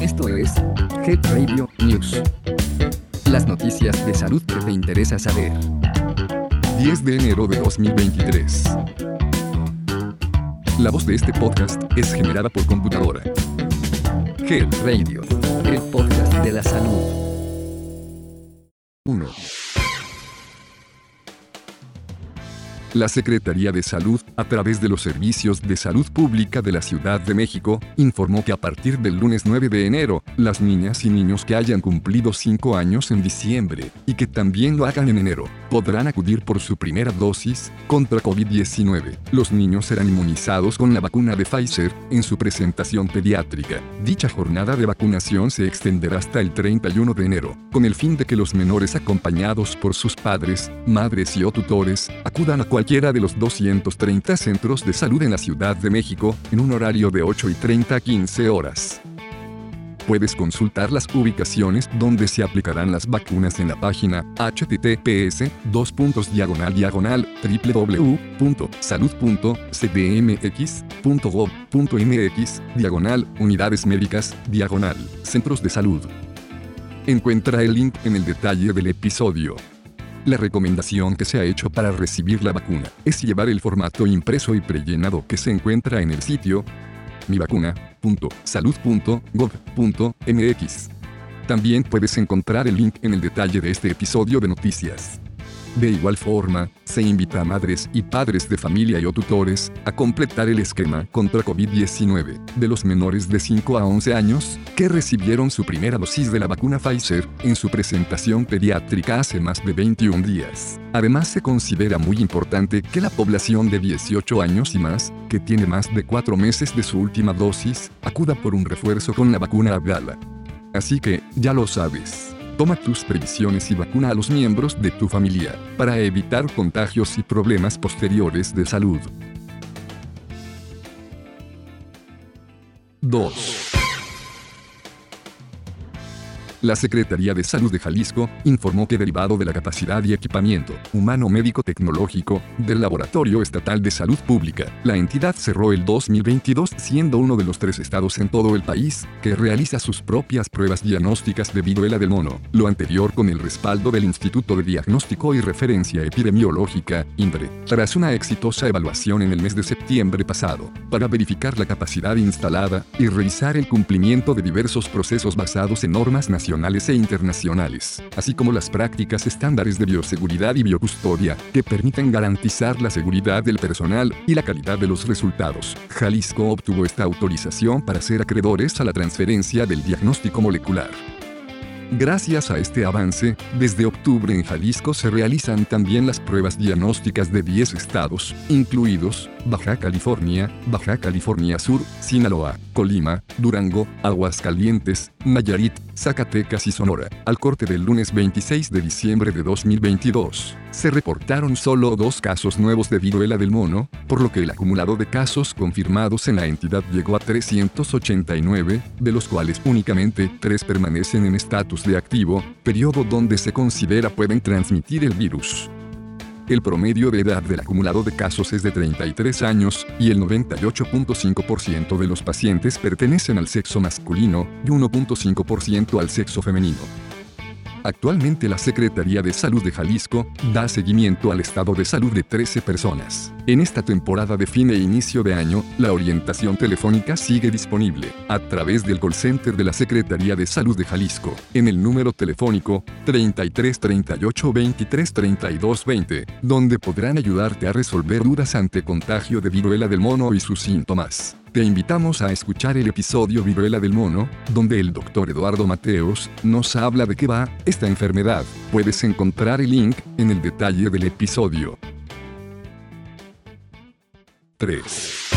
Esto es Head Radio News. Las noticias de salud que te interesa saber. 10 de enero de 2023. La voz de este podcast es generada por computadora. Head Radio, el podcast de la salud. 1. La Secretaría de Salud, a través de los Servicios de Salud Pública de la Ciudad de México, informó que a partir del lunes 9 de enero, las niñas y niños que hayan cumplido 5 años en diciembre, y que también lo hagan en enero, podrán acudir por su primera dosis contra COVID-19. Los niños serán inmunizados con la vacuna de Pfizer en su presentación pediátrica. Dicha jornada de vacunación se extenderá hasta el 31 de enero, con el fin de que los menores acompañados por sus padres, madres y o tutores acudan a cualquier cualquiera de los 230 centros de salud en la Ciudad de México, en un horario de 8 y 30 a 15 horas. Puedes consultar las ubicaciones donde se aplicarán las vacunas en la página https diagonal diagonal www.salud.cdmx.gov.mx diagonal unidades médicas diagonal centros de salud. Encuentra el link en el detalle del episodio. La recomendación que se ha hecho para recibir la vacuna es llevar el formato impreso y prellenado que se encuentra en el sitio mivacuna.salud.gov.mx. También puedes encontrar el link en el detalle de este episodio de noticias. De igual forma, se invita a madres y padres de familia y o tutores a completar el esquema contra COVID-19 de los menores de 5 a 11 años que recibieron su primera dosis de la vacuna Pfizer en su presentación pediátrica hace más de 21 días. Además, se considera muy importante que la población de 18 años y más, que tiene más de 4 meses de su última dosis, acuda por un refuerzo con la vacuna Abdala. Así que, ya lo sabes. Toma tus previsiones y vacuna a los miembros de tu familia, para evitar contagios y problemas posteriores de salud. 2. La Secretaría de Salud de Jalisco informó que derivado de la capacidad y equipamiento humano médico tecnológico del Laboratorio Estatal de Salud Pública, la entidad cerró el 2022 siendo uno de los tres estados en todo el país que realiza sus propias pruebas diagnósticas de viruela del mono, lo anterior con el respaldo del Instituto de Diagnóstico y Referencia Epidemiológica, INDRE, tras una exitosa evaluación en el mes de septiembre pasado, para verificar la capacidad instalada y revisar el cumplimiento de diversos procesos basados en normas nacionales e internacionales, así como las prácticas estándares de bioseguridad y biocustodia, que permiten garantizar la seguridad del personal y la calidad de los resultados. Jalisco obtuvo esta autorización para ser acreedores a la transferencia del diagnóstico molecular. Gracias a este avance, desde octubre en Jalisco se realizan también las pruebas diagnósticas de 10 estados, incluidos Baja California, Baja California Sur, Sinaloa, Colima, Durango, Aguascalientes, Nayarit, Zacatecas y Sonora. Al corte del lunes 26 de diciembre de 2022, se reportaron solo dos casos nuevos de viruela del mono, por lo que el acumulado de casos confirmados en la entidad llegó a 389, de los cuales únicamente tres permanecen en estatus de activo, periodo donde se considera pueden transmitir el virus. El promedio de edad del acumulado de casos es de 33 años, y el 98.5% de los pacientes pertenecen al sexo masculino y 1.5% al sexo femenino. Actualmente la Secretaría de Salud de Jalisco da seguimiento al estado de salud de 13 personas. En esta temporada de fin e inicio de año, la orientación telefónica sigue disponible a través del call center de la Secretaría de Salud de Jalisco, en el número telefónico 33 38 23 32 20, donde podrán ayudarte a resolver dudas ante contagio de viruela del mono y sus síntomas. Te invitamos a escuchar el episodio Viruela del Mono, donde el doctor Eduardo Mateos nos habla de qué va esta enfermedad. Puedes encontrar el link en el detalle del episodio. 3.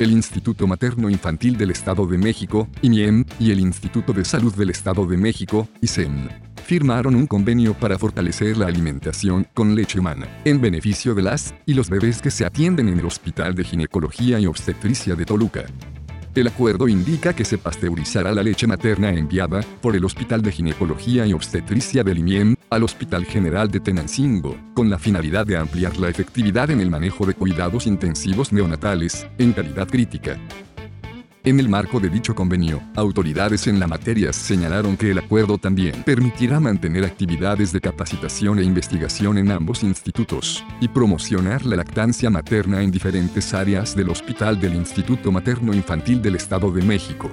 El Instituto Materno Infantil del Estado de México, IMIEM, y el Instituto de Salud del Estado de México, ISEM firmaron un convenio para fortalecer la alimentación con leche humana, en beneficio de las y los bebés que se atienden en el Hospital de Ginecología y Obstetricia de Toluca. El acuerdo indica que se pasteurizará la leche materna enviada por el Hospital de Ginecología y Obstetricia del IMIEM al Hospital General de Tenancingo, con la finalidad de ampliar la efectividad en el manejo de cuidados intensivos neonatales, en calidad crítica. En el marco de dicho convenio, autoridades en la materia señalaron que el acuerdo también permitirá mantener actividades de capacitación e investigación en ambos institutos, y promocionar la lactancia materna en diferentes áreas del Hospital del Instituto Materno Infantil del Estado de México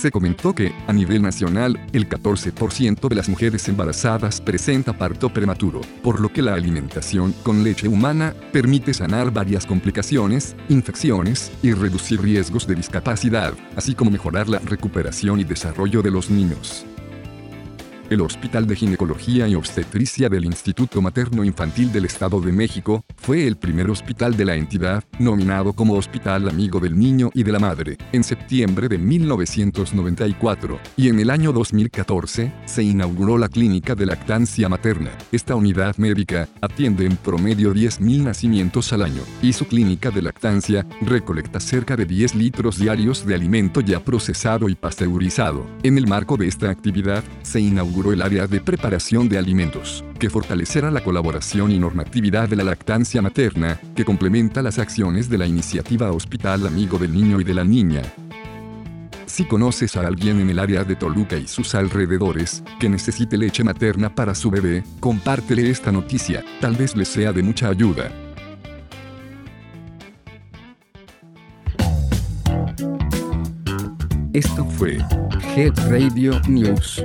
se comentó que, a nivel nacional, el 14% de las mujeres embarazadas presenta parto prematuro, por lo que la alimentación con leche humana permite sanar varias complicaciones, infecciones y reducir riesgos de discapacidad, así como mejorar la recuperación y desarrollo de los niños. El Hospital de Ginecología y Obstetricia del Instituto Materno Infantil del Estado de México fue el primer hospital de la entidad, nominado como Hospital Amigo del Niño y de la Madre, en septiembre de 1994, y en el año 2014 se inauguró la Clínica de Lactancia Materna. Esta unidad médica atiende en promedio 10.000 nacimientos al año, y su clínica de lactancia recolecta cerca de 10 litros diarios de alimento ya procesado y pasteurizado. En el marco de esta actividad, se el área de preparación de alimentos, que fortalecerá la colaboración y normatividad de la lactancia materna, que complementa las acciones de la iniciativa Hospital Amigo del Niño y de la Niña. Si conoces a alguien en el área de Toluca y sus alrededores, que necesite leche materna para su bebé, compártele esta noticia, tal vez le sea de mucha ayuda. Esto fue Head Radio News.